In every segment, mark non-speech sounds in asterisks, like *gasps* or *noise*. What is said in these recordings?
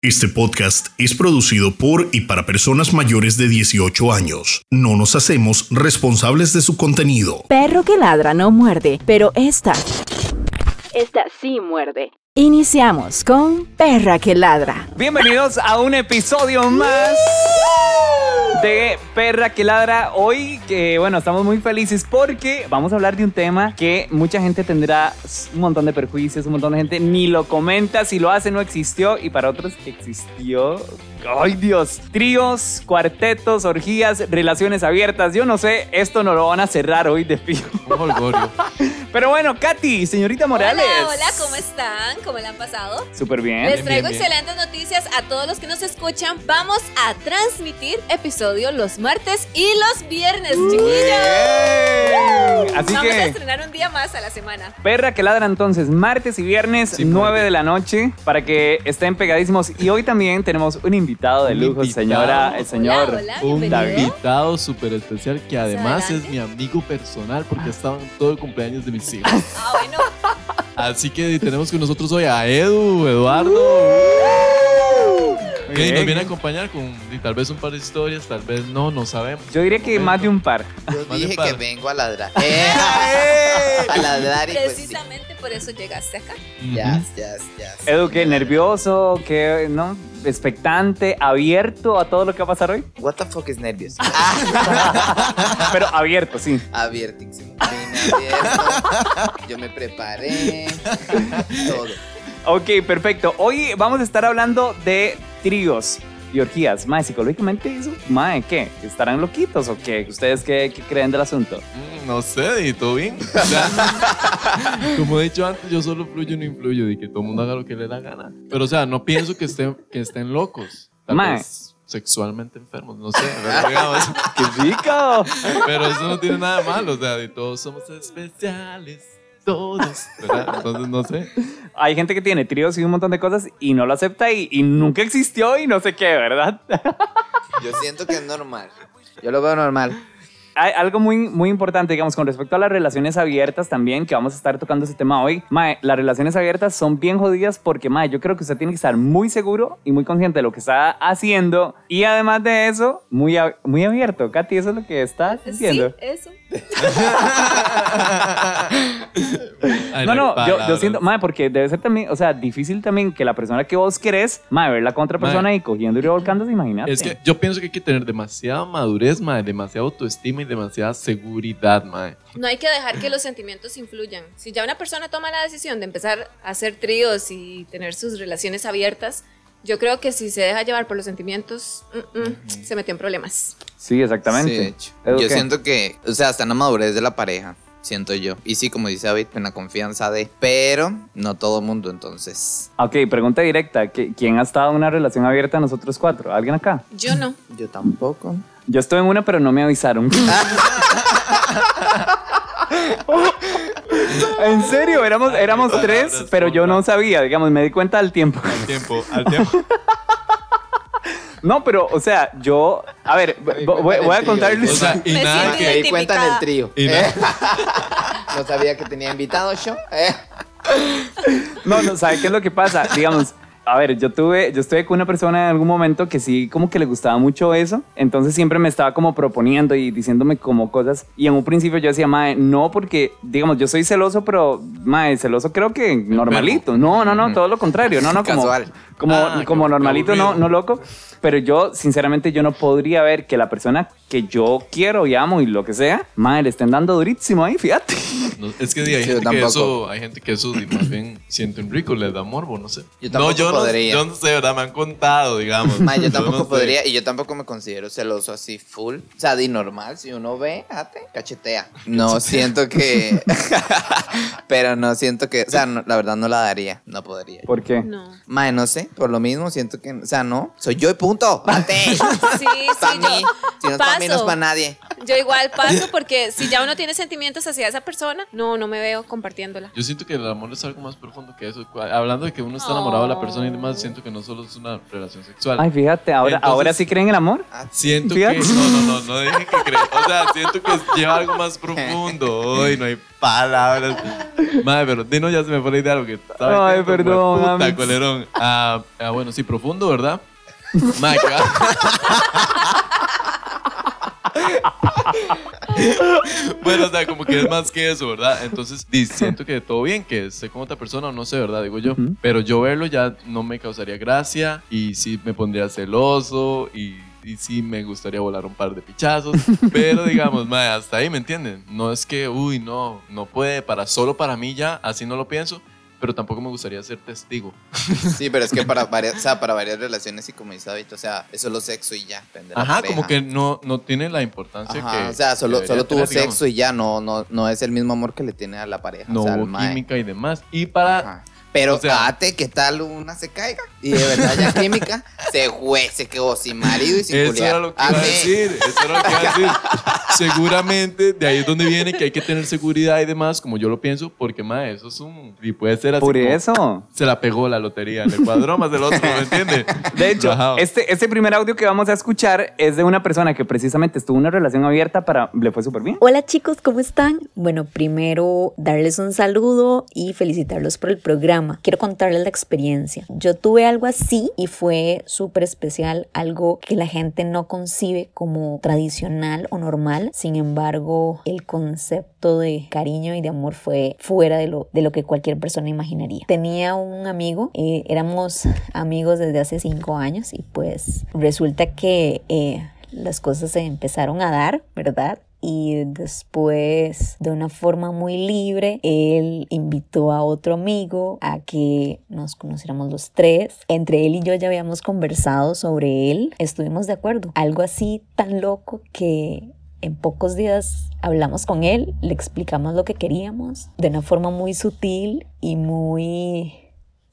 Este podcast es producido por y para personas mayores de 18 años. No nos hacemos responsables de su contenido. Perro que ladra no muerde, pero esta. Esta sí muerde. Iniciamos con Perra que ladra. Bienvenidos a un episodio más de Perra que ladra. Hoy, que bueno, estamos muy felices porque vamos a hablar de un tema que mucha gente tendrá un montón de perjuicios, un montón de gente ni lo comenta, si lo hace no existió y para otros existió. Ay Dios, tríos, cuartetos, orgías, relaciones abiertas. Yo no sé, esto no lo van a cerrar hoy de fijo. *laughs* Pero bueno, Katy, señorita Morales. Hola, hola, ¿cómo están? ¿Cómo le han pasado? Súper bien. Les traigo excelentes noticias a todos los que nos escuchan. Vamos a transmitir episodio los martes y los viernes, chiquillos. Así Vamos que- a estrenar un día más a la semana. Perra que ladra entonces martes y viernes, Sí, 9 porque- de la noche, para que estén pegadísimos. Y hoy también tenemos un invitado de lujo, invitado. señora, el señor Hola, hola, Un bienvenido. invitado súper especial que además es mi amigo personal porque estaba en todo el cumpleaños de mis hijos. Ah, bueno. Así que tenemos con nosotros hoy a Edu, Eduardo. Muy que nos viene a acompañar con y tal vez un par de historias, tal vez no, no sabemos. Yo diría que más de un par. Yo dije par. que vengo a ladrar. *laughs* Eh, *laughs* a ladrar y pues sí. Precisamente por eso llegaste acá. Yes, yes, yes. Edu, ¿qué? ¿Nervioso? ¿Qué? ¿No? ¿Expectante? ¿Abierto a todo lo que va a pasar hoy? What the fuck is nervios? *laughs* Pero abierto, sí. Abiertísimo. Vine abierto. Yo me preparé. Todo. Ok, perfecto. Hoy vamos a estar hablando de tríos y orgías. Mae, psicológicamente eso, mae, ¿qué? ¿Estarán loquitos o qué? ¿Ustedes qué, qué creen del asunto? Mm, No sé, y todo bien. *laughs* Como he dicho antes, yo solo fluyo y no influyo, y que todo el mundo haga lo que le da gana. Pero, o sea, no pienso que estén, que estén locos. Tal Mae. vez sexualmente enfermos, no sé. *laughs* ¡Qué rico! Pero eso no tiene nada de malo, o sea, de todos somos especiales, todos, *laughs* ¿verdad? Entonces, no sé. Hay gente que tiene tríos y un montón de cosas y no lo acepta y, y nunca existió y no sé qué, ¿verdad? *laughs* Yo siento que es normal. Yo lo veo normal. Hay algo muy, muy importante, digamos, con respecto a las relaciones abiertas también, que vamos a estar tocando ese tema hoy. Mae, las relaciones abiertas son bien jodidas porque, mae, yo creo que usted tiene que estar muy seguro y muy consciente de lo que está haciendo y además de eso, muy, ab- muy abierto. Katy, eso es lo que estás diciendo. Sí, eso. *laughs* No, no, yo, siento, mae, porque debe ser también, o sea, difícil también que la persona que vos querés, mae, verla con otra Mae. persona y cogiendo y revolcándose, imagínate. Es que yo pienso que hay que tener demasiada madurez, mae, demasiada autoestima y demasiada seguridad, mae. No hay que dejar que los sentimientos influyan. Si ya una persona toma la decisión de empezar a hacer tríos y tener sus relaciones abiertas, yo creo que si se deja llevar por los sentimientos, mm, mm, se metió en problemas. Sí, exactamente. Sí, de hecho. ¿Edu Yo qué? siento que, o sea, está en la madurez de la pareja. Siento yo. Y sí, como dice David, en la confianza de. Pero no todo mundo, entonces. Ok, pregunta directa. ¿qui- ¿Quién ha estado en una relación abierta de nosotros cuatro? ¿Alguien acá? Yo no. Yo tampoco. Yo estuve en una, pero no me avisaron. *laughs* en serio, éramos, éramos tres, pero yo no sabía, digamos, me di cuenta al tiempo. Al tiempo, al tiempo. *laughs* No, pero, o sea, yo, a ver, voy, a O contarles. sea, y *laughs* Me nada siento que... Me di cuenta en el trío. Y ¿eh? *laughs* No sabía que tenía invitado yo. ¿eh? No, no, ¿sabe qué es lo que pasa? Digamos, a ver, yo tuve, yo estuve con una persona en algún momento que sí, como que le gustaba mucho eso, entonces siempre me estaba como proponiendo y diciéndome como cosas, y en un principio yo decía, mae, no, porque, digamos, yo soy celoso, pero, mae, celoso creo que normalito, no, no, no, todo lo contrario, no, no, como, Casual. como, Ah, como normalito, no, no loco, pero yo, sinceramente, yo no podría ver que la persona que yo quiero y amo y lo que sea, mae, le estén dando durísimo ahí, fíjate. No, es que di, hay, Sí, yo gente que tampoco. eso, hay gente que eso di, más bien sienten rico, les da morbo, no sé. Yo tampoco no, yo podría. No, yo no sé, ¿verdad? Me han contado, digamos. Ma, yo tampoco no sé. podría, y yo tampoco me considero celoso así full. O sea, di normal, si uno ve, ate, cachetea. No siento que. *laughs* Pero no siento que. O sea, no- la verdad no la daría. No podría. ¿Por qué? No. Mae, no sé, por lo mismo siento que. O sea, no. Soy yo y punto. Ate. *laughs* Sí, sí, Pa' yo mí. Si no para mí, no es para nadie. Yo igual paso porque si ya uno tiene sentimientos hacia esa persona, no, no me veo compartiéndola. Yo siento que el amor es algo más profundo que eso. Hablando de que uno está enamorado de la persona y demás, siento que no solo es una relación sexual. Ay, fíjate, ahora, Entonces- ahora sí creen en el amor. Siento Fíjate. que. No, no, no, no dije que creo. O sea, siento que lleva algo más profundo. Ay, no hay palabras. Madre, pero Dino ya se me fue la idea de lo que estaba Ay, perdón, Puta, colerón. Ah, ah, bueno, sí, profundo, ¿verdad? Madre, va- bueno, o sea, como que es más que eso, ¿verdad? Entonces, siento que todo bien, que esté con otra persona o no sé, ¿verdad? Digo yo. Ujú. Pero yo verlo ya no me causaría gracia y sí me pondría celoso y, y sí me gustaría volar un par de pichazos. *laughs* Pero digamos, mae, hasta ahí, ¿me entienden? No es que, uy, no, no puede, para solo para mí ya, así no lo pienso. Pero tampoco me gustaría ser testigo. *laughs* Sí, pero es que para varias, o sea, para varias relaciones y como dice David, o sea, es solo sexo y ya. Ajá, como que no, no tiene la importancia Ajá, que. o sea, solo, solo tuvo tener, digamos. sexo y ya, no, no, no es el mismo amor que le tiene a la pareja. No o sea, hubo química y demás. Y para. Ajá. Pero, O sea- ate, ¿qué tal una se caiga? Y de verdad ya química, *laughs* se fue, se quedó sin marido y sin Eso culiar. era lo que iba a decir, eso era lo que iba a decir. *laughs* Seguramente de ahí es donde viene que hay que tener seguridad y demás, como yo lo pienso, porque más eso es un. Y puede ser así. Por como, eso. Se la pegó la lotería, le cuadró más del otro, ¿me entiendes? *laughs* De hecho, este, este primer audio que vamos a escuchar es de una persona que precisamente estuvo en una relación abierta para... Le fue súper bien. Hola chicos, ¿cómo están? Bueno, primero darles un saludo y felicitarlos por el programa. Quiero contarles la experiencia. Yo tuve algo así y fue súper especial, algo que la gente no concibe como tradicional o normal. Sin embargo, el concepto de cariño y de amor fue fuera de lo, de lo que cualquier persona imaginaría. Tenía un amigo, eh, éramos amigos desde hace cinco años y pues resulta que... eh, las cosas se empezaron a dar, ¿verdad? Y después, de una forma muy libre, él invitó a otro amigo a que nos conociéramos los tres. Entre él y yo ya habíamos conversado sobre él. Estuvimos de acuerdo. Algo así tan loco que en pocos días hablamos con él, le explicamos lo que queríamos de una forma muy sutil y muy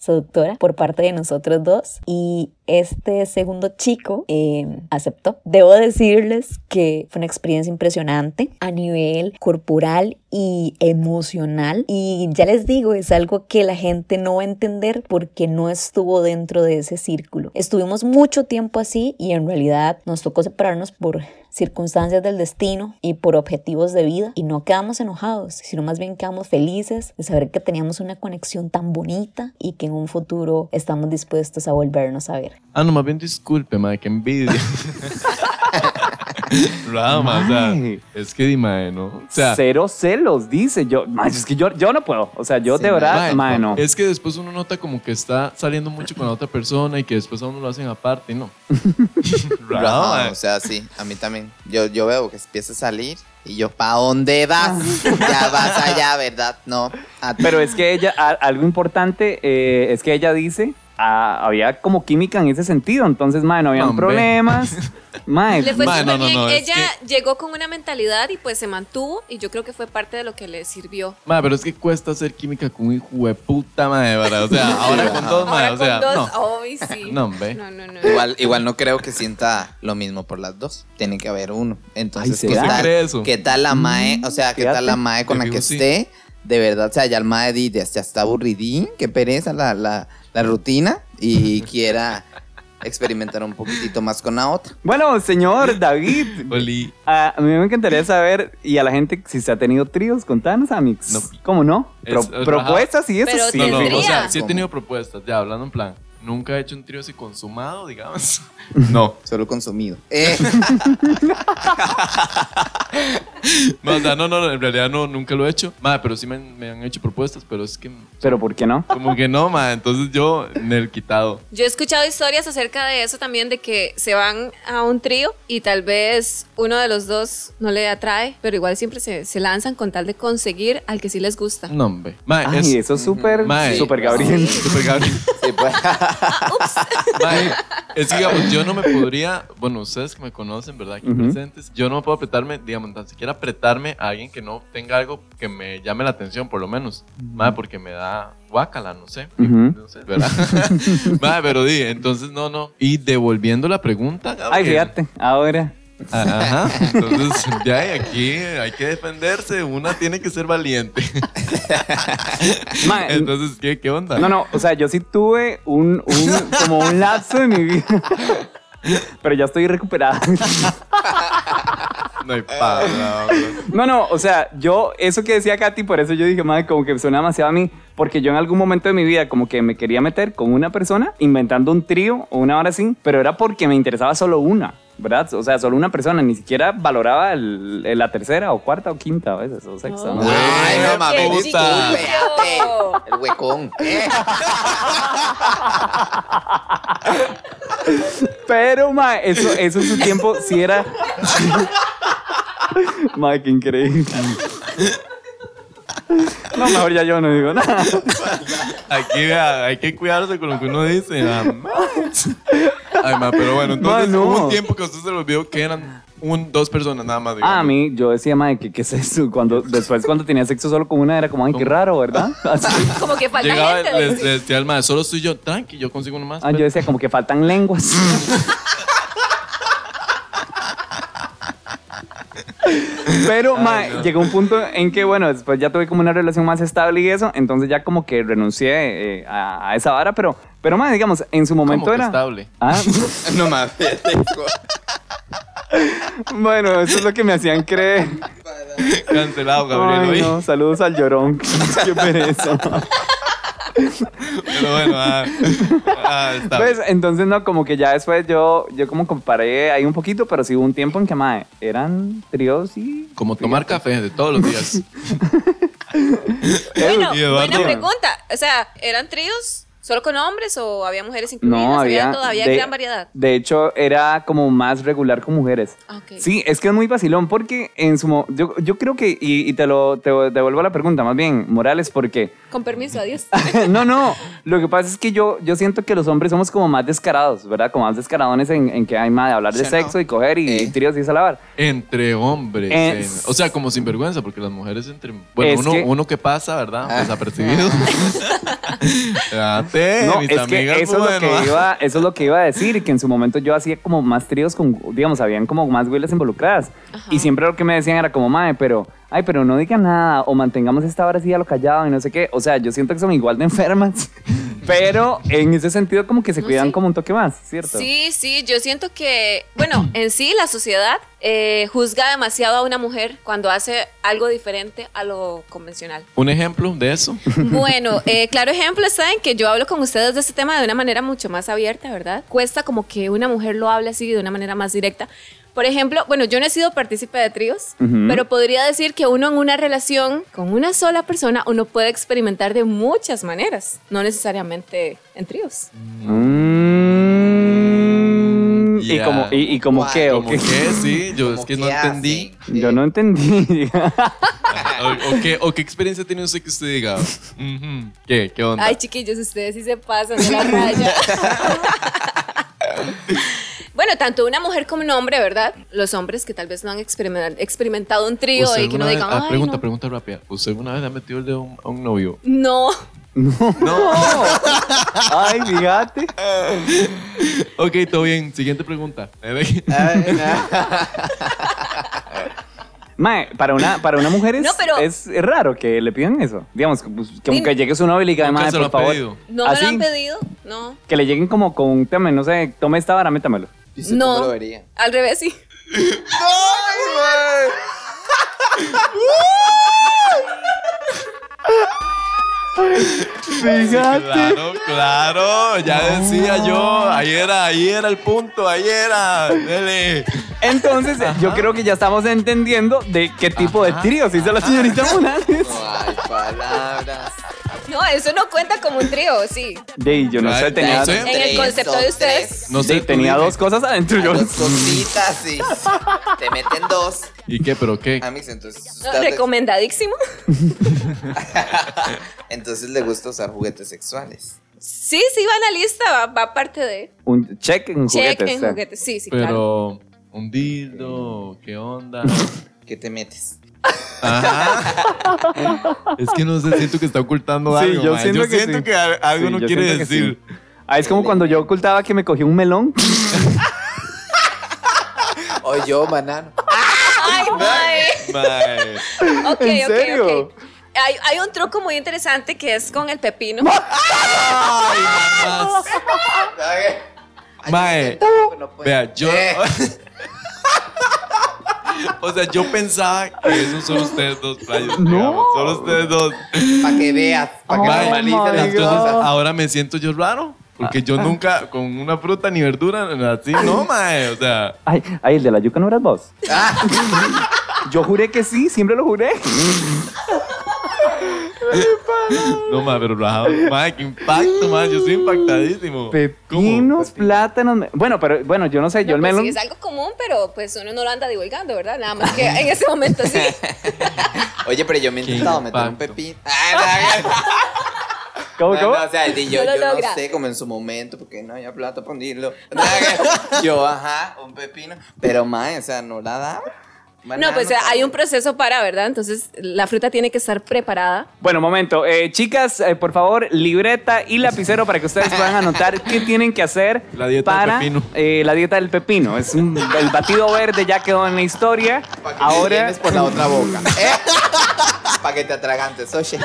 seductora por parte de nosotros dos y este segundo chico eh, aceptó. Debo decirles que fue una experiencia impresionante a nivel corporal y emocional y ya les digo, es algo que la gente no va a entender porque no estuvo dentro de ese círculo. Estuvimos mucho tiempo así y en realidad nos tocó separarnos por circunstancias del destino y por objetivos de vida y no quedamos enojados, sino más bien quedamos felices de saber que teníamos una conexión tan bonita y que en un futuro estamos dispuestos a volvernos a ver. Ah, no, más bien disculpe, madre, que envidia. *laughs* *laughs* Rama, o sea, es que di, madre, ¿no? O sea, Cero celos, dice. Yo, mae, es que yo, yo no puedo. O sea, yo Sí, de verdad, mae, mae, no. Es que después uno nota como que está saliendo mucho con la otra persona y que después a uno lo hacen aparte no. *laughs* Rama, *laughs* o sea, sí, a mí también. Yo, yo veo que empieza a salir y yo, ¿pa' dónde vas? ya vas allá, ¿verdad? No. Pero es que ella, a- algo importante eh, es que ella dice, ah, había como química en ese sentido, entonces, mae, no habían Hombre. problemas. *laughs* Mae, Le fue súper no, no, no, Ella llegó con una mentalidad y pues se mantuvo y yo creo que fue parte de lo que le sirvió. Mae, pero es que cuesta hacer química con un hijo de puta, madre, ¿verdad? O sea, *laughs* ahora con dos, madre, Ahora o sea, con dos, no. ay, sí. *laughs* No, hombre. No, no, no. Igual, igual no creo que sienta lo mismo por las dos. Tiene que haber uno. Entonces, Ay, ¿qué, tal, ¿Cree eso? ¿qué tal la mae? O sea, ¿qué fíjate. tal la mae con la que sí. esté? De verdad, o sea, ya el mae ya está aburridín, qué pereza la, la, la rutina y *laughs* quiera experimentar un poquitito más con la otra. Bueno, señor David, *laughs* Oli. a mí me encantaría saber, y a la gente, si se ha tenido tríos, contanos, Amix. No. ¿Cómo no? Pro- Es- es propuestas y eso Pero sí. No, no, o sea, sí he tenido propuestas, ya hablando en plan. Nunca he hecho un trío así consumado, digamos. *laughs* No. Solo consumido. Eh, No, o sea, no, no, en realidad no, nunca lo he hecho. Madre, pero sí me, han- me han hecho propuestas, pero es que Pero ¿por qué no? como que no, madre. Entonces yo en el quitado. Yo he escuchado historias acerca de eso también, de que se van a un trío y tal vez uno de los dos no le atrae, pero igual siempre se, se lanzan con tal de conseguir al que sí les gusta. No, hombre. Madre, Ay, es, eso es súper, *laughs* súper Gabriel. Super Gabriel. Pues. Mae, es que, digamos, yo no me podría, bueno, ustedes que me conocen, ¿verdad? Aquí Ujú. presentes, yo no puedo apretarme, digamos, tan siquiera apretarme a alguien que no tenga algo que me llame la atención, por lo menos. Madre, porque me da guácala, no sé. Ujú. No sé, ¿verdad? *laughs* Madre, pero di, entonces no, no. Y devolviendo la pregunta, Ay, Gabriel, fíjate, ahora. Ajá. *laughs* Entonces, ya hay aquí hay que defenderse. Una tiene que ser valiente. *laughs* Entonces, ¿qué, qué onda? no, no, o sea, yo sí tuve un, un- como un lapso de mi vida. *laughs* Pero ya estoy recuperada. No hay palabras. No, no, o sea, yo, eso que decía Katy, por eso yo dije, madre, como que suena demasiado a mí, porque yo en algún momento de mi vida como que me quería meter con una persona, inventando un trío o una hora así, pero era porque me interesaba solo una, ¿verdad? O sea, solo una persona, ni siquiera valoraba el- el- la tercera o cuarta o quinta a veces, o sexta. ¿no? Ay, no mames. El huecón. Eh. *laughs* Pero, ma, eso, eso en su tiempo sí era... *laughs* ma, qué increíble. No, mejor ya yo no digo nada. Aquí vea, hay que cuidarse con lo que uno dice. Ay, ma, pero bueno, entonces Ma, no. hubo un tiempo que usted se le olvidó que eran un, dos personas nada más. digamos. Ah, a mí, yo decía, madre, ¿qué, ¿qué es eso? Cuando, después, cuando tenía sexo solo con una, era como, ay, qué raro, ¿verdad? *laughs* Así. Como que falta Llegaba, gente. les, les decía al maestro, solo estoy yo, tranqui, yo consigo uno más. Ah, yo decía, como que faltan lenguas. *laughs* Pero, ma, llegó un punto en que, bueno, después ya tuve como una relación más estable y eso, entonces ya como que renuncié eh, a, a esa vara, pero, pero, ma, digamos, en su momento que era... estable. Ah, *laughs* No mames. bueno, eso es lo que me hacían creer. Cancelado, Gabriel. Ay, no, saludos al llorón. *laughs* Qué pereza. Pero bueno, ah, ah, está Pues, bien. entonces, no, como que ya después yo, yo como comparé ahí un poquito, pero sí hubo un tiempo en que, mae, eran tríos y... Como tomar café de todos los días. *laughs* Bueno, buena pregunta. O sea, ¿eran tríos solo con hombres o había mujeres incluidas? No, había... todavía de- gran variedad. De hecho, era como más regular con mujeres. Ah. Sí, es que es muy vacilón porque en su... mo- Yo, yo creo que, y, y te lo te devuelvo la pregunta, más bien, Morales, porque... *laughs* Con permiso, adiós. *laughs* no, no, lo que pasa es que yo, yo siento que los hombres somos como más descarados, ¿verdad? Como más descaradones en, en que hay más de hablar de sexo ¿no? y coger y, Eh. tríos y esa la vara. Entre hombres. Eh, en- o sea, como sinvergüenza, porque las mujeres entre. Bueno, Es uno, que- uno que pasa, ¿verdad? Ah. Desapercibido. *laughs* No, mis es que eso es, lo que iba, *laughs* eso es lo que iba a decir, que en su momento yo hacía como más tríos con, digamos, habían como más güeyes involucradas. Y siempre lo que me decían era como, mae, pero, ay, pero no digan nada, o mantengamos esta hora así a lo callado y no sé qué. O sea, yo siento que son igual de enfermas, pero en ese sentido como que se No, cuidan sí. como un toque más, ¿cierto? Sí, sí, yo siento que, bueno, *clears throat* en sí la sociedad eh, juzga demasiado a una mujer cuando hace algo diferente a lo convencional. Un ejemplo de eso. *laughs* Bueno, *laughs* eh, claro ejemplo está en que yo hablo con ustedes de este tema de una manera mucho más abierta, ¿verdad? Cuesta como que una mujer lo hable así de una manera más directa. Por ejemplo, bueno, yo no he sido partícipe de tríos, Ujú. pero podría decir que uno en una relación con una sola persona, uno puede experimentar de muchas maneras, no necesariamente en tríos. Mm, y Ya. como, y, y como Guay, qué, o qué? que sí, yo es que no entendí. hacen. Yo no entendí. *laughs* O, o qué, ¿O qué experiencia tiene usted que usted diga? "Ujú, ¿Qué? ¿Qué onda? Ay, chiquillos, ustedes sí se pasan de la raya. *laughs* bueno, tanto una mujer como un hombre, ¿verdad? Los hombres que tal vez no han experimen- experimentado un trío ¿Usted y que no alguna vez- digan, ah, "Ay, pregunta, no". pregunta rápida. ¿Usted alguna vez ha metido el dedo a un, a un novio? No, *laughs* Ay, fíjate. *laughs* Ok, todo bien. Siguiente pregunta. No. Mae, para una, para una mujer es, No, pero- es, es raro que le pidan eso. Digamos, que, pues, que, Sí. que llegue su novio y le diga, mae, por favor. pedido. no me Así, lo han pedido, no. Que le lleguen como con un tema, no sé, tome esta vara, métamelo. ¿Y usted No. cómo lo vería? Al revés, sí. Fíjate. Claro, claro. Ya decía yo. Ahí era, ahí era el punto. Ahí era. Dele. Entonces, yo creo que ya estamos entendiendo de qué tipo de tríos hizo la señorita Morales. No hay palabras. No, eso no cuenta como un trío, sí. De, yo no sé, tenía, no sé. En el concepto de ustedes. No sé. de, tenía dime. dos cosas adentro. Yo, Dos cositas, sí. *laughs* Te meten dos. ¿Y qué? ¿Pero qué? Amix, entonces. No, recomendadísimo. *laughs* entonces le gusta usar juguetes sexuales. Sí, sí, va en la lista, va, va parte de. un check en Check juguetes. en o sea. juguetes, sí, sí, claro. Pero. Un dildo. ¿Qué onda? ¿Qué te metes? Ajá. Es que no sé, siento que está ocultando Sí, algo. yo siento que sí. que a- algo Sí, no yo quiere siento decir. Ah, es como cuando yo ocultaba que me cogí un melón. *laughs* O yo, banano. Ay, mae. Mae. Ok, ¿En ok, serio? ok. Hay, hay un truco muy interesante que es con el pepino. *laughs* Ay, *laughs* mamás. Mae. Vea, yo. Eh. O sea, yo pensaba que esos son ustedes dos playos. No. Solo ustedes dos. Para que veas, para que Oh las cosas. Ahora me siento yo raro. Porque yo nunca, con una fruta ni verdura, así, no, mae. O sea, Ay, ay, el de la yuca no eras vos. Ah, Yo juré que sí, siempre lo juré. *laughs* no, mae, pero. Mae, qué impacto, mae. Yo estoy impactadísimo. Pepinos, plátanos. Bueno, pero bueno, yo no sé, yo el pues melón. sí, es algo común, pero pues uno no lo anda divulgando, ¿verdad? Nada más que en ese momento sí. *laughs* Oye, pero yo me he intentado meter un pepino. *laughs* No, ¿Cómo, no, cómo? no, o sea, yo, No yo sé, como en su momento, porque no había plata para hundirlo. Yo, ajá, un pepino. Pero, mae, o sea, no la daba. No, pues hay un proceso para, ¿verdad? Entonces la fruta tiene que estar preparada. Bueno, momento. Eh, chicas, eh, por favor, libreta y lapicero para que ustedes puedan anotar *laughs* qué tienen que hacer La dieta del para pepino. eh, la dieta del pepino. Es un- el batido verde ya quedó en la historia. Ahora. Ahora, por la otra boca. *laughs* ¿Eh? Para que te atragantes, oye.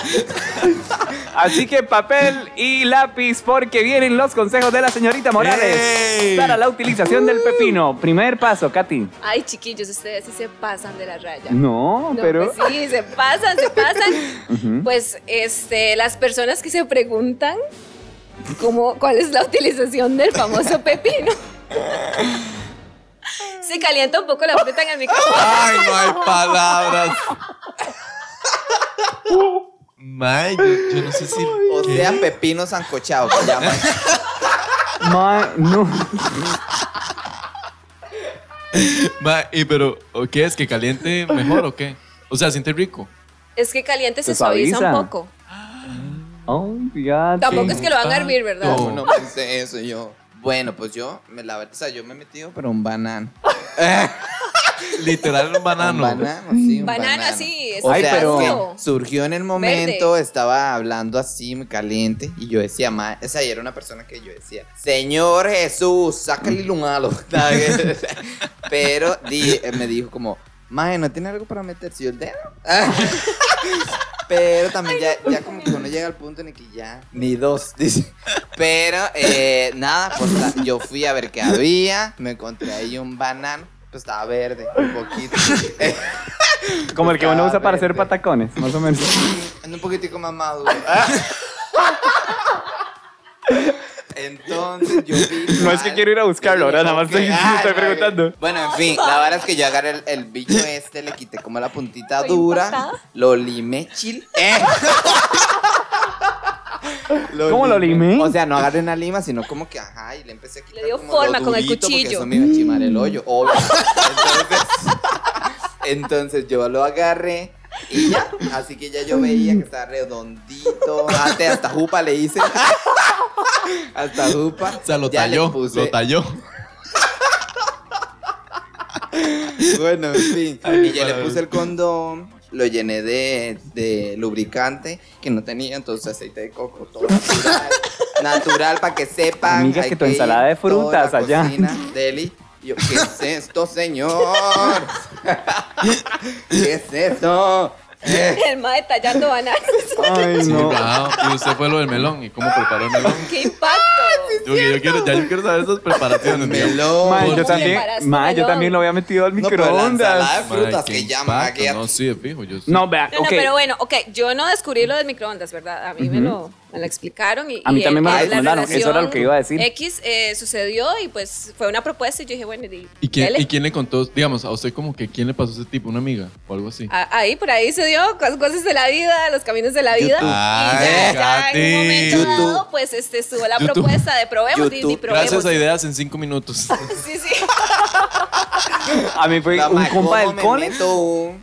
Así que papel y lápiz porque vienen los consejos de la señorita Morales ¡Ey! para la utilización del pepino. Primer paso, Katy. Ay, chiquillos, ustedes sí se pasan de la raya. No, No, pero pues sí, se pasan, se pasan. *laughs* Pues este, las personas que se preguntan cómo, cuál es la utilización del famoso *laughs* pepino. Se calienta un poco la fruta en el micrófono. Ay, no hay palabras. *laughs* Mae, yo, yo no sé si. O ¿qué? sea, pepino sancochado, que llaman. Ma- no. Mae, y pero, ¿o ¿qué es? ¿Que caliente mejor o qué? O sea, siente rico. Es que caliente se suaviza un poco. Oh. Tampoco es que lo van a hervir, ¿verdad? No. No pensé eso yo. Bueno, pues yo, me la verdad, o sea, yo me he metido, pero un banano. *laughs* Literal un banano. Un banano, sí, un Banano, banano. sí, es O Ay, sea, pero- surgió en el momento, estaba hablando así, muy caliente, y yo decía, ma, esa era una persona que yo decía, Señor Jesús, sácale un halo. *laughs* pero di- me dijo como, Mae, ¿no tiene algo para meterse yo el dedo? *laughs* Pero también ya, ya como que uno llega al punto en el que ya ni dos, *laughs* dice. Pero eh, nada, pues la- yo fui a ver qué había, me encontré ahí un banano, pues estaba verde, un poquito. *laughs* Como el que uno usa para hacer patacones, más o menos. un poquitico más maduro. Entonces yo vi *laughs* No es que quiero ir a buscarlo, ahora nada más estoy- estoy preguntando. Bueno, en fin, la verdad es que yo agarré el, el bicho *laughs* este, le quité como la puntita Estoy dura, impactada. lo limé chill. *laughs* Eh. ¿Cómo lo limé? O sea, no agarré una lima, sino como que, ajá, y le empecé a quitar Le dio como forma lo con el durito, porque cuchillo. eso me iba a chimar el hoyo, obvio. Entonces, entonces yo lo agarré y ya, así que ya yo veía que estaba redondito, hasta, hasta jupa le hice. *laughs* Hasta jupa. O sea, lo Ya talló. puse- Lo talló. Bueno, en fin. Y ya le puse el condón, lo llené de, de lubricante que no tenía, entonces aceite de coco, todo natural. *laughs* natural para que sepan. Amiga, hay que tu ensalada de frutas allá. Cocina, deli. Yo, ¿qué es esto, señor? ¿Qué es esto? Eh, *laughs* El mae tallando bananas. Ay, Sí, no. Y usted fue lo del melón. ¿Y cómo preparó el melón? ¡Qué impacto! Yo, yo quiero, ya yo quiero saber esas preparaciones. digamos. melón. Ma, yo ¿Cómo también, preparaste ma, yo melón? también lo había metido al No, pero la ensalada microondas. de frutas Mae, que qué llaman impacto. aquí. No, sí, de fijo. Yo sí. No, vea, No, no, ok. pero bueno, ok, yo no descubrí lo del microondas, ¿verdad? A mí me, lo, me lo explicaron y... A mí y también me lo la recomendaron, eso era lo que iba a decir. X eh, sucedió y pues fue una propuesta y yo dije, bueno, di- ¿Y quién. ¿Y quién le contó? Digamos, a usted como que quién le pasó ese tipo, una amiga o algo así. A- Ahí, por ahí se dio cos- cosas de la vida, los caminos de la vida. YouTube. y Ay, ya, ya en un momento YouTube. dado, pues este, estuvo la YouTube. propuesta de probemos, YouTube. probemos. Gracias a ideas en cinco minutos. *laughs* *laughs* Sí, sí. A mí fue La un mae, compa ¿cómo del me cole. meto un-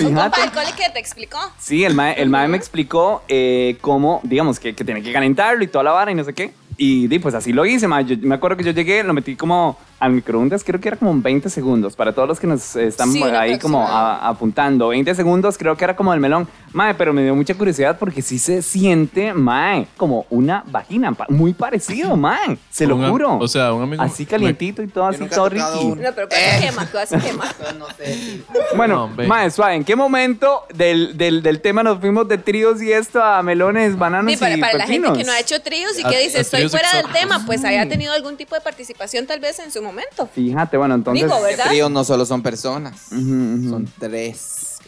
Un compa del cole que te explicó. Sí, el mae, el mae me explicó eh, cómo, digamos, que, que tiene que calentarlo y toda la vara y no sé qué. Y di, pues así lo hice, mae. Yo me acuerdo que yo llegué, lo metí como al microondas, creo que era como 20 segundos. Para todos los que nos están Sí, ahí como a- apuntando, 20 segundos creo que era como el melón. Mae, pero me dio mucha curiosidad porque sí se siente, mae, como una vagina, muy parecido, *laughs* mae. Se lo Un juro. O sea, un amigo. así calientito y todo, Yo así todo. No, pero casi Eh. quema, casi quema. No sé Bueno, No, mae, suave, ¿en qué momento del, del, del tema nos fuimos de tríos y esto a melones, bananos Sí, para, y para la gente pepinos? que no ha hecho tríos y A- que dice, estoy fuera del tema, pues haya tenido algún tipo de participación tal vez en su momento. Fíjate, bueno, entonces... Digo, tríos no solo son personas, Ujú, ujú. son tres.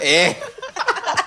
eh, *laughs*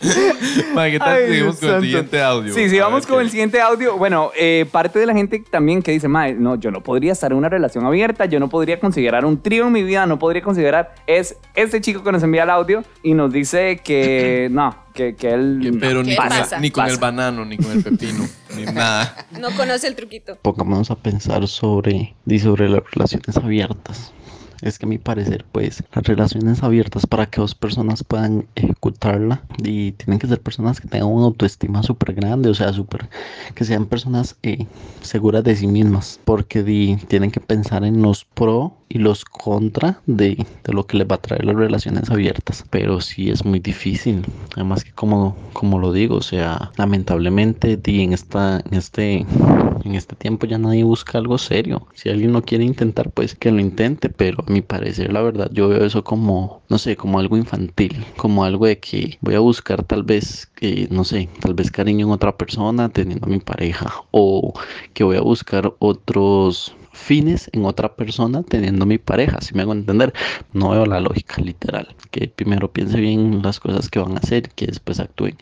*laughs* ¿qué tal Ay, seguimos con el santo. siguiente audio? Sí, sí, A vamos con qué- el siguiente audio. Bueno, eh, parte de la gente también que dice, mae, no, yo no podría estar en una relación abierta, yo no podría considerar un trío en mi vida, no podría considerar, es este chico que nos envía el audio y nos dice que *clears throat* no, que, que él... Que- Pero ni ¿Qué con, pasa? ni con el Pasa. banano, ni con el pepino, *laughs* ni nada. No conoce el truquito. Pongámonos a pensar sobre, y sobre las relaciones abiertas. Es que a mi parecer, pues, las relaciones abiertas para que dos personas puedan ejecutarla y tienen que ser personas que tengan una autoestima súper grande, o sea, súper, que sean personas eh, seguras de sí mismas, porque di, tienen que pensar en los pro y los contra de, de lo que les va a traer las relaciones abiertas. Pero sí es muy difícil, además que como, como lo digo, o sea, lamentablemente di, en, esta, en este en este tiempo ya nadie busca algo serio. Si alguien lo quiere intentar, pues que lo intente. Pero mi parecer, la verdad, yo veo eso como, no sé, como algo infantil. Como algo de que voy a buscar tal vez, que, no sé, tal vez cariño en otra persona teniendo a mi pareja. O que voy a buscar otros fines en otra persona teniendo mi pareja, si me hago entender, no veo la lógica literal, que primero piense bien las cosas que van a hacer, que después actúen,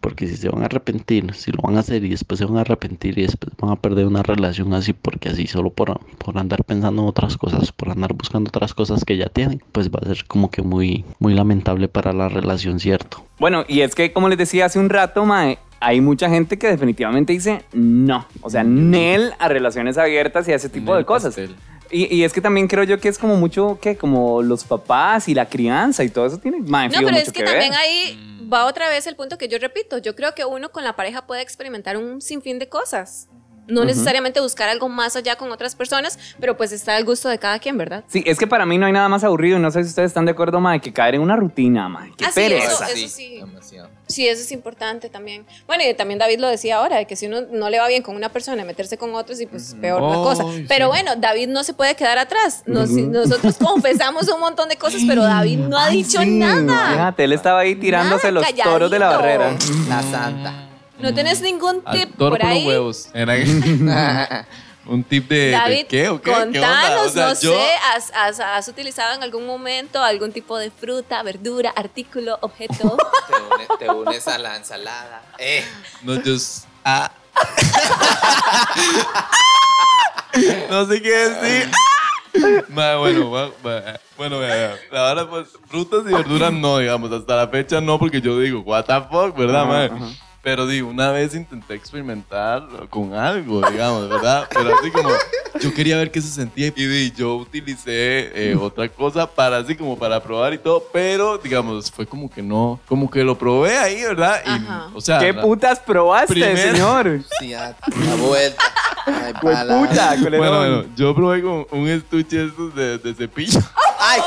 porque si se van a arrepentir, si lo van a hacer y después se van a arrepentir y después van a perder una relación así, porque así solo por, por andar pensando en otras cosas, por andar buscando otras cosas que ya tienen, pues va a ser como que muy, muy lamentable para la relación, ¿cierto? Bueno, y es que como les decía hace un rato, mae, hay mucha gente que definitivamente dice no, o sea, nel a relaciones abiertas y a ese tipo de cosas. pastel. Y, y es que también creo yo que es como mucho, que Como los papás y la crianza y todo eso tiene, mae, No, pero mucho es que, ver. también ahí va otra vez el punto que yo repito. Yo creo que uno con la pareja puede experimentar un sinfín de cosas. No necesariamente buscar algo más allá con otras personas, pero pues está al gusto de cada quien, ¿verdad? Sí, es que para mí no hay nada más aburrido y no sé si ustedes están de acuerdo, mae, que caer en una rutina, mae. Qué Ah, sí, pereza. eso- eso sí. Demasiado. Sí, eso es importante también. Bueno, y también David lo decía ahora, de que si uno no le va bien con una persona, meterse con otros y pues peor la cosa. Pero sí. bueno, David no se puede quedar atrás. Nos- Nosotros *laughs* confesamos un montón de cosas, pero David no ha Ay, dicho sí, nada. Fíjate, él estaba ahí tirándose Nada, los toros de la barrera. La santa. No tenés ningún tip por por los huevos. Era- *laughs* Un tip de, de David, qué o qué? ¿Qué onda? contanos, O sea, no yo- sé, has, has- has utilizado en algún momento algún tipo de fruta, verdura, artículo, objeto? *laughs* Te, une- te unes a la ensalada. Eh. No, yo. Ah. *laughs* no sé qué decir. Ma, bueno, va- va- bueno. La verdad, pues, frutas y verduras no, digamos, hasta la fecha no, porque yo digo, what the fuck, ¿verdad, Ajá, ma? ajá. Pero digo, una vez intenté experimentar con algo, digamos, ¿verdad? Pero así como, yo quería ver qué se sentía y di, yo utilicé eh, otra cosa para así como para probar y todo, pero digamos, fue como que no, como que lo probé ahí, ¿verdad? Y, Ajá. o sea, ¿Qué putas probaste, Primero- señor? Sí, a la vuelta. Ay, puta, colerón. Bueno, bueno, yo probé con un estuche estos de, de cepillo. Ay,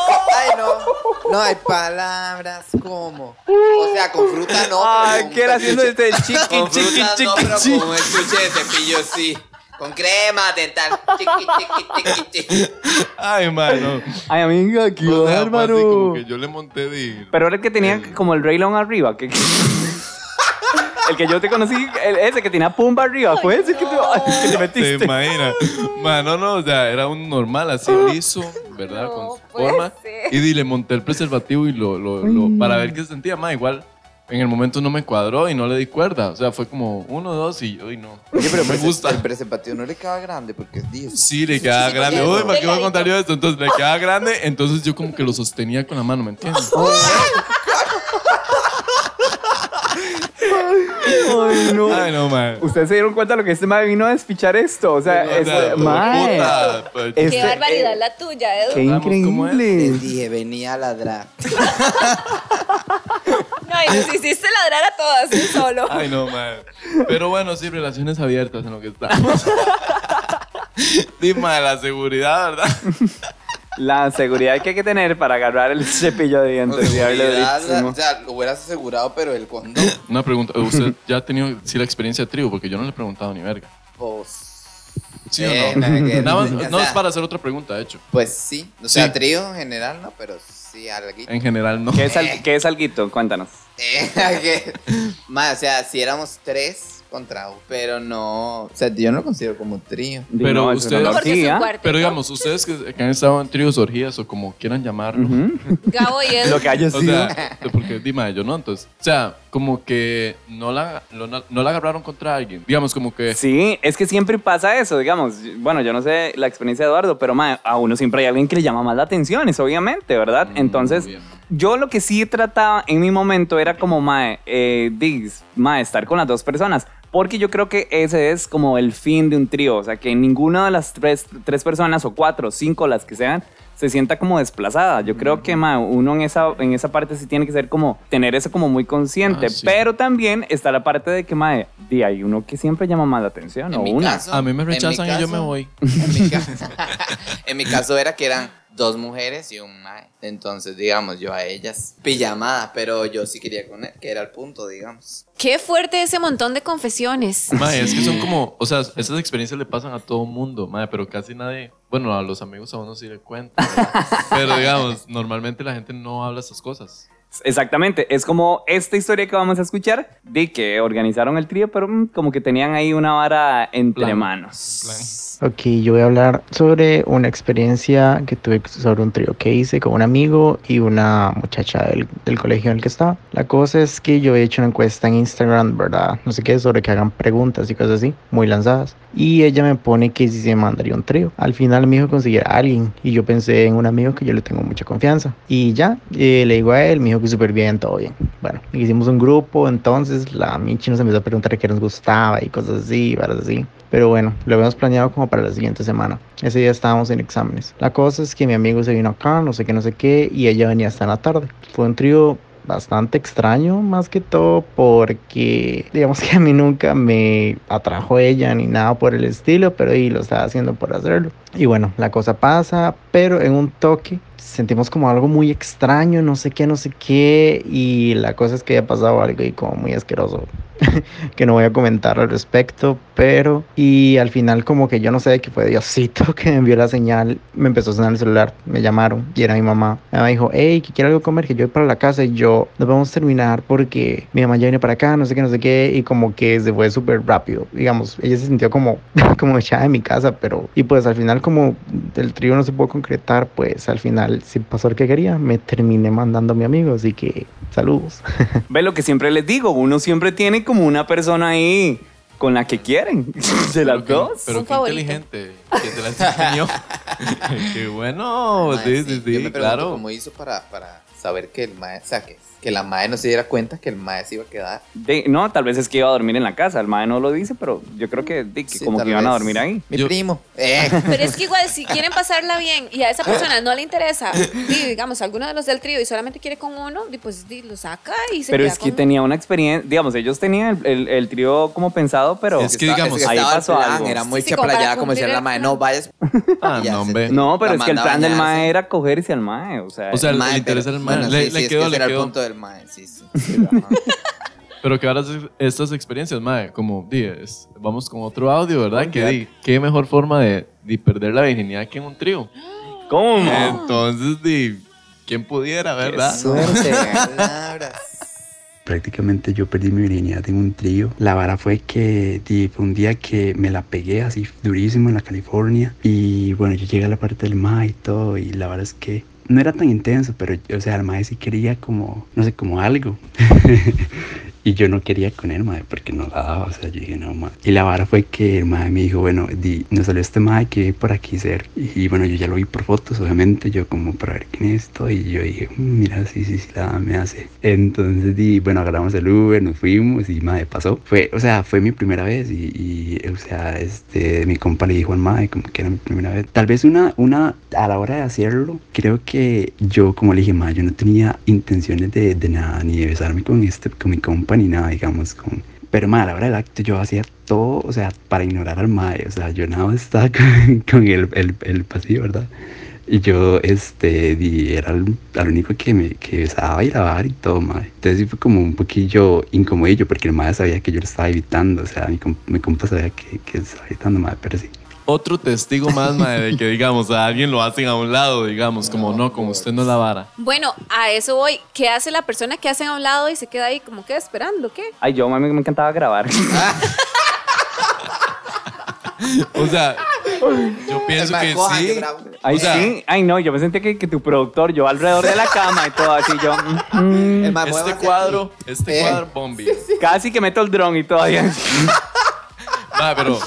ay, no. No hay palabras como. O sea, con fruta no. Ay, ¿qué era haciendo este chiqui, Con chiqui, chiqui, no, pero chiqui? con estuche de cepillo sí. Con crema dental. Chiqui, chiqui, chiqui, chiqui. Ay, mano. Ay, amiga, qué O sea, fue así bárbaro. como que yo le monté de... Pero era el que tenía El- como el Raylon arriba. Que, el que yo te conocí, el- ese que tenía pumba arriba, fue ese que te, *laughs* que te ¿Te metiste. imaginas? Mano, no, o sea, era un normal así liso, ¿verdad? No, Con su puede forma. ser. Y le monté el preservativo y lo, lo, lo- para ver qué se sentía más. Igual en el momento no me cuadró y no le di cuerda. O sea, fue como uno, dos y uy, no. Oye, pero me gusta. El preservativo no le queda grande porque es 10. Sí, le quedaba sí, grande. porque Uy, es ¿para qué voy a contar yo esto? Entonces le quedaba grande, entonces yo como que lo sostenía con la mano, ¿me entiendes? *laughs* Ay, no. Ay, no, man. Ustedes se dieron cuenta de lo que este mae vino a despichar esto. O sea, este, mae. puta, pues, Este, Qué barbaridad eh, la tuya, Edu. Qué Vamos, ¿cómo es? increíble. Les dije, venía a ladrar. Ay, nos hiciste ladrar a todas, tú solo. Ay, no, man. Pero bueno, sí, relaciones abiertas en lo que estamos. *laughs* Dima, la seguridad, ¿verdad? La seguridad que hay que tener para agarrar el *laughs* cepillo de dientes. durísimo. o sea, lo hubieras asegurado, pero el condón, Una pregunta. ¿Usted ya ha tenido sí, la experiencia de trío? Porque yo no le he preguntado ni verga. pues. ¿Sí eh, o no? nada que- *laughs* Nada más, o no es para hacer otra pregunta, de hecho. Pues sí, o sea, Sí. trío en general, no, pero sí, algo. En general, no. ¿Qué es, al- qué es alguito? Cuéntanos. *laughs* Eh, que- ma, o sea, si éramos tres contra uno, pero no, o sea, yo no lo considero como trío. Pero No, es ustedes- No, orgía. cuarteto. Pero digamos, ustedes que, que han estado en tríos, orgías o como quieran llamarlo. Ujú. *laughs* Gabo y él. Lo que haya O sido. sea, porque dime yo no, entonces. O sea, como que no la, lo- no, no la agarraron contra alguien. Digamos, como que. Sí, es que siempre pasa eso, digamos. Bueno, yo no sé la experiencia de Eduardo, pero ma, a uno siempre hay alguien que le llama más la atención, es obviamente, ¿verdad? Mm, Entonces, yo lo que sí trataba en mi momento era como, mae, eh, dis, mae, estar con las dos personas. Porque yo creo que ese es como el fin de un trío. O sea, que ninguna de las tres, tres personas, o cuatro, cinco, las que sean, se sienta como desplazada. Yo creo que uno en esa, en esa parte sí tiene que ser como, tener eso como muy consciente. Ah, sí. Pero también está la parte de que, mae, di, hay uno que siempre llama más la atención, o En mi una. caso- A mí me en mi rechazan y yo me caso- voy. En mi, ca- *laughs* en mi caso era que eran dos mujeres y un mae. Entonces, digamos, yo a ellas pijamada, pero yo sí quería con él, que era el punto, digamos. Qué fuerte ese montón de confesiones. Mae, es que son como, o sea, esas experiencias le pasan a todo mundo, mae, pero casi nadie, bueno, a los amigos a uno sí le cuenta, ¿verdad? *laughs* pero digamos, normalmente la gente no habla esas cosas. Exactamente, es como esta historia que vamos a escuchar de que organizaron el trío, pero mm, como que tenían ahí una vara entre Plan. manos. Ok, yo voy a hablar sobre una experiencia que tuve sobre un trío que hice con un amigo y una muchacha del, del colegio en el que estaba. La cosa es que yo he hecho una encuesta en Instagram, ¿verdad? No sé qué, sobre que hagan preguntas y cosas así, muy lanzadas. Y ella me pone que si se mandaría un trío. Al final me dijo conseguir a alguien y yo pensé en un amigo que yo le tengo mucha confianza. Y ya, eh, le digo a él, me dijo que súper bien, todo bien. Bueno, hicimos un grupo, entonces la Michi nos empezó a preguntar qué nos gustaba y cosas así, varas así. Pero bueno, lo habíamos planeado como para la siguiente semana. Ese día estábamos en exámenes. La cosa es que mi amigo se vino acá, no sé qué, no sé qué, y ella venía hasta en la tarde. Fue un trío bastante extraño, más que todo porque digamos que a mí nunca me atrajo ella ni nada por el estilo, pero ahí lo estaba haciendo por hacerlo. Y bueno, la cosa pasa, pero en un toque sentimos como algo muy extraño, no sé qué, no sé qué, y la cosa es que había pasado algo y como muy asqueroso *laughs* que no voy a comentar al respecto, pero y al final como que yo no sé que fue Diosito *laughs* que me envió la señal, me empezó a sonar el celular, me llamaron y era mi mamá. Mi mamá dijo, hey, que quiero algo comer, que yo voy para la casa y yo, nos vamos a terminar porque mi mamá ya viene para acá, no sé qué, no sé qué, y como que se fue súper rápido, digamos, ella se sintió como, *laughs* como echada de mi casa, pero, y pues al final como el trío no se pudo concretar, pues al final sí pasó lo que quería, me terminé mandando a mi amigo, así que saludos. *laughs* Ve lo que siempre les digo, uno siempre tiene como una persona ahí con la que quieren, *laughs* de las dos. Pero Un qué favorito. inteligente que te la enseñó. *laughs* *laughs* qué bueno, Mae, Oh, sí, sí, Yo sí, me pregunto claro. cómo hizo para, para saber que el mae, o sea, que, que la mae no se diera cuenta que el mae se iba a quedar. De- no, tal vez es que iba a dormir en la casa, el mae no lo dice, pero yo creo que, de que Sí, como que iban a dormir ahí. Mi Yo- primo. *laughs* Eh. Pero es que igual, si quieren pasarla bien y a esa persona no le interesa, di, digamos, alguno de los del trío y solamente quiere con uno, pues lo saca y se Pero queda es que con- tenía una experiencia, digamos, ellos tenían el, el- el trío como pensado, pero... Es que digamos, es ahí el pasó plan, algo. Era muy Sí, como chaplayada, para como decía la el plan. no vayas. Ah, no, se- hombre. No, pero La es que el plan del mae era cogerse al mae, o sea... O sea, Mae, le interesa el mae. le, quedó, le era el mae, sí, sí. *laughs* Pero que ahora estas experiencias, mae, como di, es- vamos con otro audio, ¿verdad? Que di, qué mejor forma de, de perder la virginidad que en un trío. ¿Cómo? Entonces, di, ¿quién pudiera, verdad? suerte. *laughs* Palabras. Prácticamente yo perdí mi virginidad en un trío. La vara fue que di, fue un día que me la pegué así durísimo en la California. Y bueno, yo llegué a la parte del ma y todo. Y la verdad es que no era tan intenso, pero o sea, el mae sí quería como, no sé, como algo. *laughs* y yo no quería con él, mae, porque no la daba. O sea, yo dije, no, mae. Y la vara fue que el mae me dijo, bueno, di, nos salió este mae que vive por aquí cerca. Y, bueno, yo ya lo vi por fotos, obviamente, yo como para ver quién es esto. Y yo dije, "Mm, mira, sí, sí, sí, la me hace. Entonces, di, bueno, agarramos el Uber, nos fuimos y mae pasó. Fue, o sea, fue mi primera vez. Y, y, o sea, este, mi compa le dijo al mae como que era mi primera vez. Tal vez una, una, a la hora de hacerlo, creo que yo, como le dije, mae, yo no tenía intenciones de, de nada, ni de besarme con este, con mi compa, ni nada, digamos, con, Pero mae, a la hora del acto yo hacía todo, o sea, para ignorar al mae. O sea, yo nada más estaba *laughs* con, con el, el, el pasillo, ¿verdad? Y yo, este, di- era el, único que me que besaba y lavar y todo, mae. Entonces fue como un poquillo incomodillo porque el mae sabía que yo lo estaba evitando. O sea, mi, com- mi compa sabía que, que estaba evitando, mae, pero sí. Otro testigo más, mae, de que, digamos, a alguien lo hacen a un lado, digamos, como no, como usted no la vara. Bueno, a eso voy. ¿Qué hace la persona que hacen a un lado y se queda ahí como que esperando? ¿Qué? Ay, yo mami, me encantaba grabar. O sea, yo pienso que sí. grabo. Ay, O sea- sí. Ay, no, yo me sentía que, que tu productor, yo alrededor de la cama y todo así, yo. mm, mm, El mae, Este muévase cuadro, este Eh. cuadro, Bombi. casi que meto el dron y todavía. *laughs* Mae, pero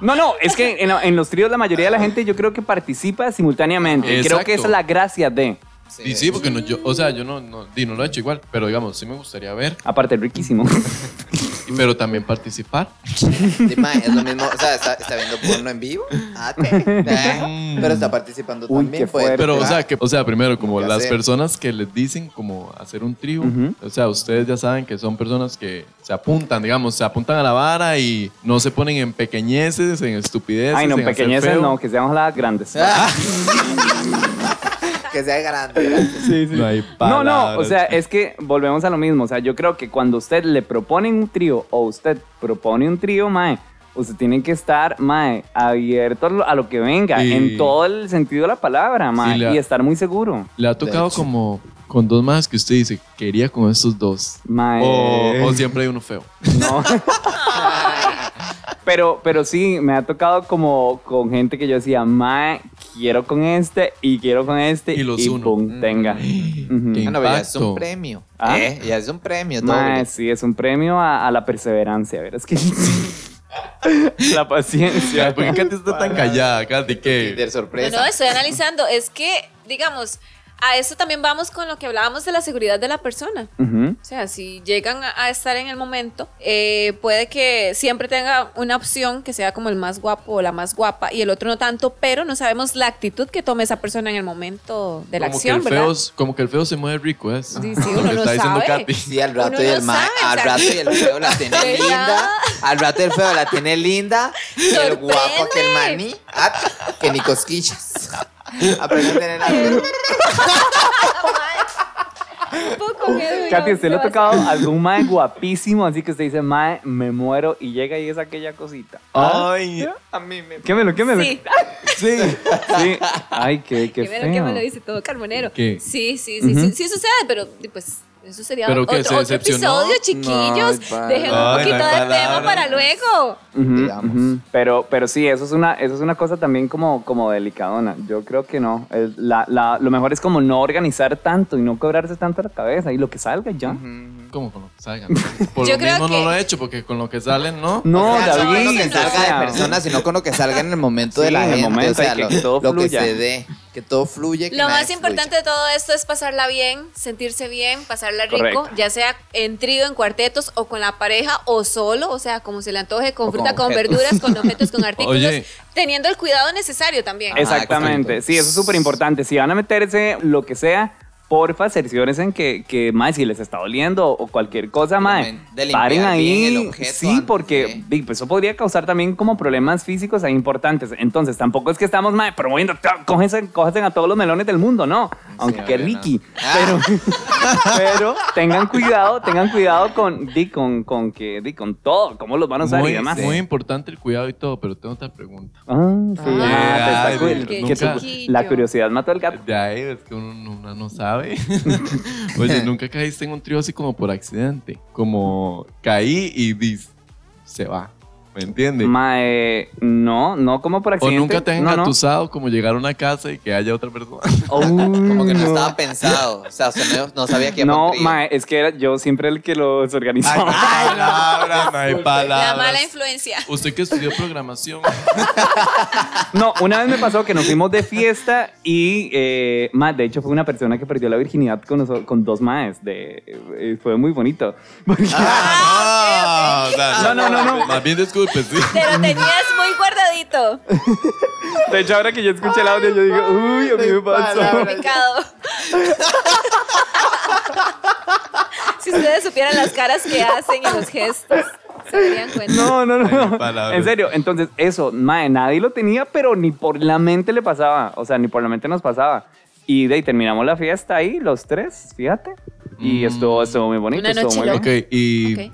No, no, es que en, en los tríos la mayoría de la gente yo creo que participa simultáneamente. Creo Exacto. que esa es la gracia de. y sí, porque no, yo, o sea, yo no, no, no lo he hecho igual, pero digamos, sí me gustaría ver, Aparte, riquísimo. *laughs* pero también participar. Sí, mae, es lo mismo. O sea, está, está viendo porno en vivo. Ah, te- eh, Pero está participando Uy, también. qué fuerte. Pero, o sea, que, o sea, primero, como Ya las sé. personas que les dicen como hacer un trío, Ujú. o sea, ustedes ya saben que son personas que se apuntan, digamos, se apuntan a la vara y no se ponen en pequeñeces, en estupideces. Ay, no, en pequeñeces no, que seamos las grandes. Ah. *laughs* que sea grande. grande. *laughs* Sí, sí. No hay No, no, o sea, es que volvemos a lo mismo. O sea, yo creo que cuando usted le proponen un trío o usted propone un trío, mae, usted tiene que estar, mae, abierto a lo, que venga, Y- en todo el sentido de la palabra, mae, la- y estar muy seguro. Le ha tocado como con dos más que usted dice, quería con estos dos. Mae, O, o siempre hay uno feo. no. *laughs* pero, pero sí, me ha tocado como con gente que yo decía, mae, quiero con este y quiero con este Y los uno. pum, tenga. *gasps* Ujú. Qué Ah, no, ya es un premio. ¿Ah? ¿Eh? Ya es un premio. Mae, sí, es un premio a, a la perseverancia, ¿verdad? Es que *laughs* la paciencia. ¿Por qué Katy está tan callada, Katy? ¿Qué? De No, sorpresa. no, estoy analizando. Es que, digamos, a eso también vamos con lo que hablábamos de la seguridad de la persona. Ujú. O sea, si llegan a, estar en el momento, eh, puede que siempre tenga una opción que sea como el más guapo o la más guapa y el otro no tanto, pero no sabemos la actitud que tome esa persona en el momento de la como, acción, que el ¿verdad? feo, como que el feo se mueve rico, ¿es? Sí, sí, *laughs* Lo uno no diciendo sabe. Katy. Sí, al rato Uno y no el ma- sabe, al rato y el feo la tiene *laughs* linda. Al rato el feo la tiene linda. Y el guapo que el maní. ah, que ni cosquillas. *laughs* Aprende a tener la Un poco miedo, Katy, ¿usted le ha tocado algún mae guapísimo? Así que usted dice, mae, me muero y llega y es aquella cosita. ¿Ah? Ay, A mí me. Quémelo, quémelo. Sí, sí. *laughs* Sí. Ay, qué, qué me, feo. lo, que me lo dice todo carbonero. ¿Qué? Sí, sí, sí, sí, sí sucede, pero pues eso sería ¿Pero otro, se otro episodio, chiquillos. No, Dejen un poquito no de tema para luego. Ujú, digamos. ujú. Pero, pero sí, eso es una, eso es una cosa también como, como delicadona. Yo creo que no. Es la, la- lo mejor es como no organizar tanto y no cobrarse tanto la cabeza y lo que salga ya. ¿Cómo con lo que salgan? *laughs* Por Yo lo creo mismo que- no lo he hecho, porque con lo que salen, ¿no? No, O sea, no con David. lo que salga de personas, sino con lo que salga en el momento Sí, de la en el gente. momento, o sea, que lo, todo lo que se dé. Que todo fluye. que Lo más importante de todo esto es pasarla bien, sentirse bien, pasarla rico, Correcto. ya sea en trío, en cuartetos o con la pareja o solo, o sea, como se le antoje, con O fruta, con verduras, con objetos, con *laughs* artículos, Oye. teniendo el cuidado necesario también. Exactamente, sí, eso es súper importante. Si van a meterse lo que sea, porfa, cerciórense en que, que más si les está doliendo o cualquier cosa, limpiar paren ahí. bien el objeto sí, antes porque de- pues, eso podría causar también como problemas físicos ahí importantes. Entonces, tampoco es que estamos, mae, promoviendo, cógense, cógense a todos los melones del mundo, no. Aunque qué Adriana. riqui. Ah. Pero, *laughs* pero tengan cuidado, tengan cuidado con, di, con, con que, di, con todo, cómo los van a usar Muy, y demás. muy importante el cuidado y todo, pero tengo otra pregunta. Ah, sí, Ah, ah, te está ay, cu- qué que la curiosidad mató al gato. De ahí es que uno, no- uno no sabe. *laughs* Oye, *laughs* nunca caíste en un trío así como por accidente. Como caí y dis, se va. ¿Me entiendes? Mae, no, no como por O accidente. nunca te han no, como llegar a una casa y que haya otra persona. *laughs* Oh, Como que no no. estaba pensado. O sea, usted no, no sabía que No, mae, es que era yo siempre el que los organizaba. palabras, no hay La palabras. mala influencia. Usted que estudió programación. No, una vez me pasó que nos fuimos de fiesta y, eh, mae, de hecho fue una persona que perdió la virginidad con, noso- con dos maes. De, eh, fue muy bonito. *laughs* Porque- Ah, o sea, No, no, no, no. Más bien disculpe, sí. Te lo tenías muy guardadito. de hecho, ahora que yo escuché el audio, yo digo, uy, a mí me pasó. Si ustedes supieran las caras que hacen y los gestos. Se darían cuenta. No, no, no. En serio, entonces eso, mae, nadie lo tenía, pero ni por la mente le pasaba. O sea, ni por la mente nos pasaba. Y de ahí terminamos la fiesta ahí, los tres, fíjate. Y Mm. estuvo, estuvo muy bonito, Una estuvo noche muy loca. bien. Ok, y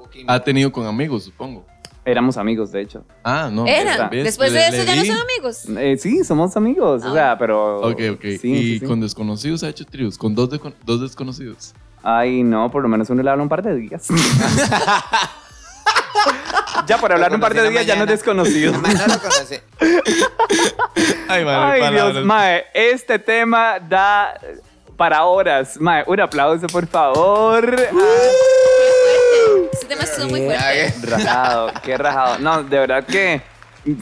Ok. ha tenido con amigos, supongo. Éramos amigos, de hecho. Ah, no. Eran. ¿ves? Después de Le- eso le ya no son amigos. Eh, sí, somos amigos, o Ah. sea, pero... Ok, ok. Sí, y sí, sí. con desconocidos ha hecho tríos, con dos, de- dos desconocidos. Ay, no, por lo menos uno le habla un par de días. *laughs* ya, por hablar un par de días ya no es mañana. desconocido. Mae, *laughs* no lo conoce. *laughs* Ay, madre, Ay. Dios, mae, este tema da para horas. Mae, un aplauso, por favor. Este tema estuvo muy fuerte. Rajado, qué rajado. No, de verdad que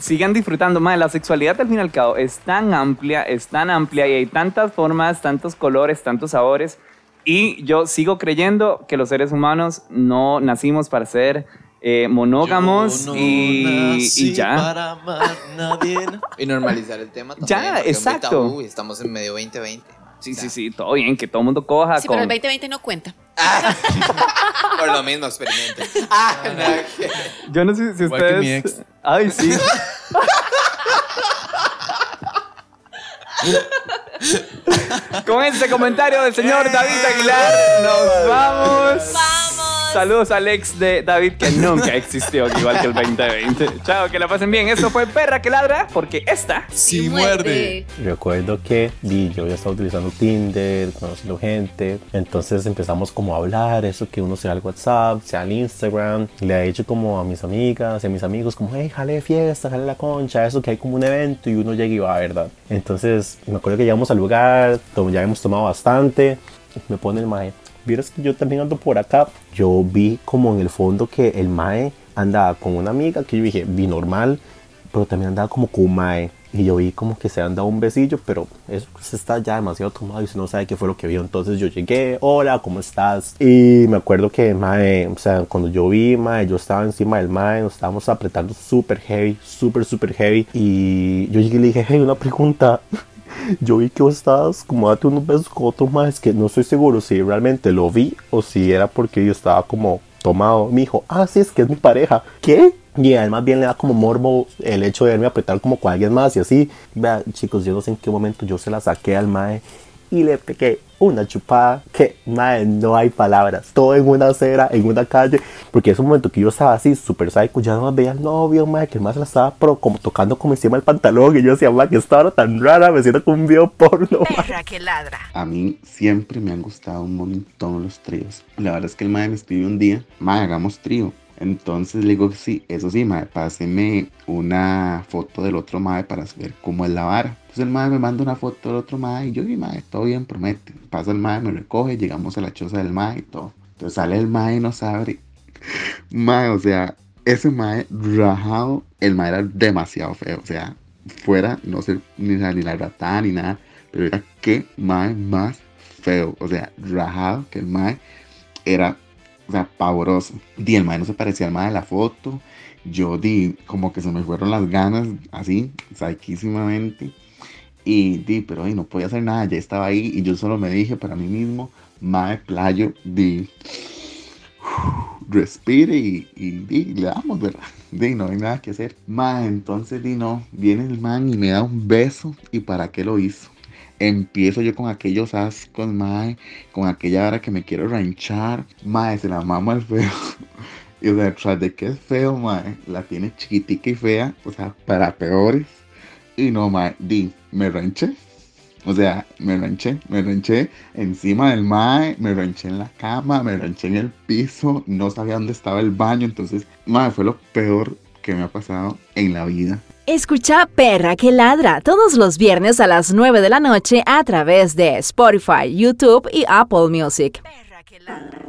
sigan disfrutando. Mae, la sexualidad al fin y al cabo es tan amplia, es tan amplia y hay tantas formas, tantos colores, tantos sabores. Y yo sigo creyendo que los seres humanos no nacimos para ser eh, monógamos Yo no y, nací y ya. para amar nadie. *laughs* Y normalizar el tema también. Ya, exacto. tabú y estamos en medio 2020. Sí, sí, sí, todo bien, que todo el mundo coja Sí, con... pero el 2020 no cuenta. *laughs* Por lo mismo, experimente. Ah, no, que- Yo no sé si Igual que ustedes... mi ex. Ay, sí. *laughs* Con este comentario del señor David Aguilar, nos vamos. ¡Vamos! Saludos al ex de David que nunca existió, igual que el 2020. Chao, que la pasen bien. Esto fue Perra que Ladra, porque esta Sí, muerde. Recuerdo que yo ya estaba utilizando Tinder, conociendo gente, entonces empezamos como a hablar, eso que uno sea el WhatsApp, sea el Instagram, le he dicho como a mis amigas y a mis amigos como, hey, jale de fiesta, jale la concha, eso que hay como un evento y uno llega y va, ¿verdad? Entonces me acuerdo que llegamos al lugar, ya hemos tomado bastante, me pone el mae, vieras que yo también ando por acá, yo vi como en el fondo que el mae andaba con una amiga que yo dije, vi normal, pero también andaba como con un mae. Y yo vi como que se han dado un besillo, pero eso pues, está ya demasiado tomado y usted no sabe qué fue lo que vio. Entonces yo llegué, hola, ¿cómo estás? Y me acuerdo que, mae, o sea, cuando yo vi, mae, yo estaba encima del mae, nos estábamos apretando súper heavy, súper, súper heavy. Y yo llegué y le dije, hey, una pregunta. *laughs* Yo vi que vos estabas como date unos besos con otro más, que no estoy seguro si realmente lo vi o si era porque yo estaba como tomado. Me dijo, ah, es que es mi pareja. ¿Qué? Y además bien le da como morbo el hecho de verme apretar como con alguien más y así. Vea, chicos, yo no sé en qué momento yo se la saqué al mae y le pegué una chupada que, mae, no hay palabras. Todo en una acera, en una calle. Porque es un momento que yo estaba así, súper psycho. Ya no más veía al novio, mae, que el más la estaba pero como tocando como encima del pantalón. Y yo decía, mae, que esta hora tan rara, me siento como un video porno. *laughs* mae". Perra que ladra. A mí siempre me han gustado un montón los tríos. La verdad es que el mae me escribió un día, mae, hagamos trío. Entonces le digo que sí, eso sí, mae, páseme una foto del otro mae para saber cómo es la vara. Entonces el mae me manda una foto del otro mae y yo, y mae, todo bien, promete. Pasa el mae, me recoge, llegamos a la choza del mae y todo. Entonces sale el mae y nos abre. *laughs* Mae, o sea, ese mae rajado, el mae era demasiado feo, o sea, fuera, no sé, ni ni la ratada ni nada, pero era que mae más feo, o sea, rajado, que el mae era, o sea, pavoroso. Y el mae no se parecía al mae de la foto, yo di, como que se me fueron las ganas, así, saquísimamente. Y di, pero ay, no podía hacer nada, ya estaba ahí y yo solo me dije para mí mismo, mae playo, di, *sighs* respire y, y, di, le damos, ¿verdad? Di, no hay nada que hacer. Mae, entonces di, no, viene el man y me da un beso y ¿para qué lo hizo? Empiezo yo con aquellos ascos, mae, con aquella hora que me quiero ranchar, mae, se la mama al feo. *laughs* Y o sea, tras de que es feo, mae, la tiene chiquitica y fea, o sea, para peores. Y no, mae, di, me ranché. O sea, me ranché, me ranché encima del mae, me ranché en la cama, me ranché en el piso, no sabía dónde estaba el baño, entonces, mae, fue lo peor que me ha pasado en la vida. Escucha Perra que ladra todos los viernes a las 9 de la noche a través de Spotify, YouTube y Apple Music. Perra que ladra.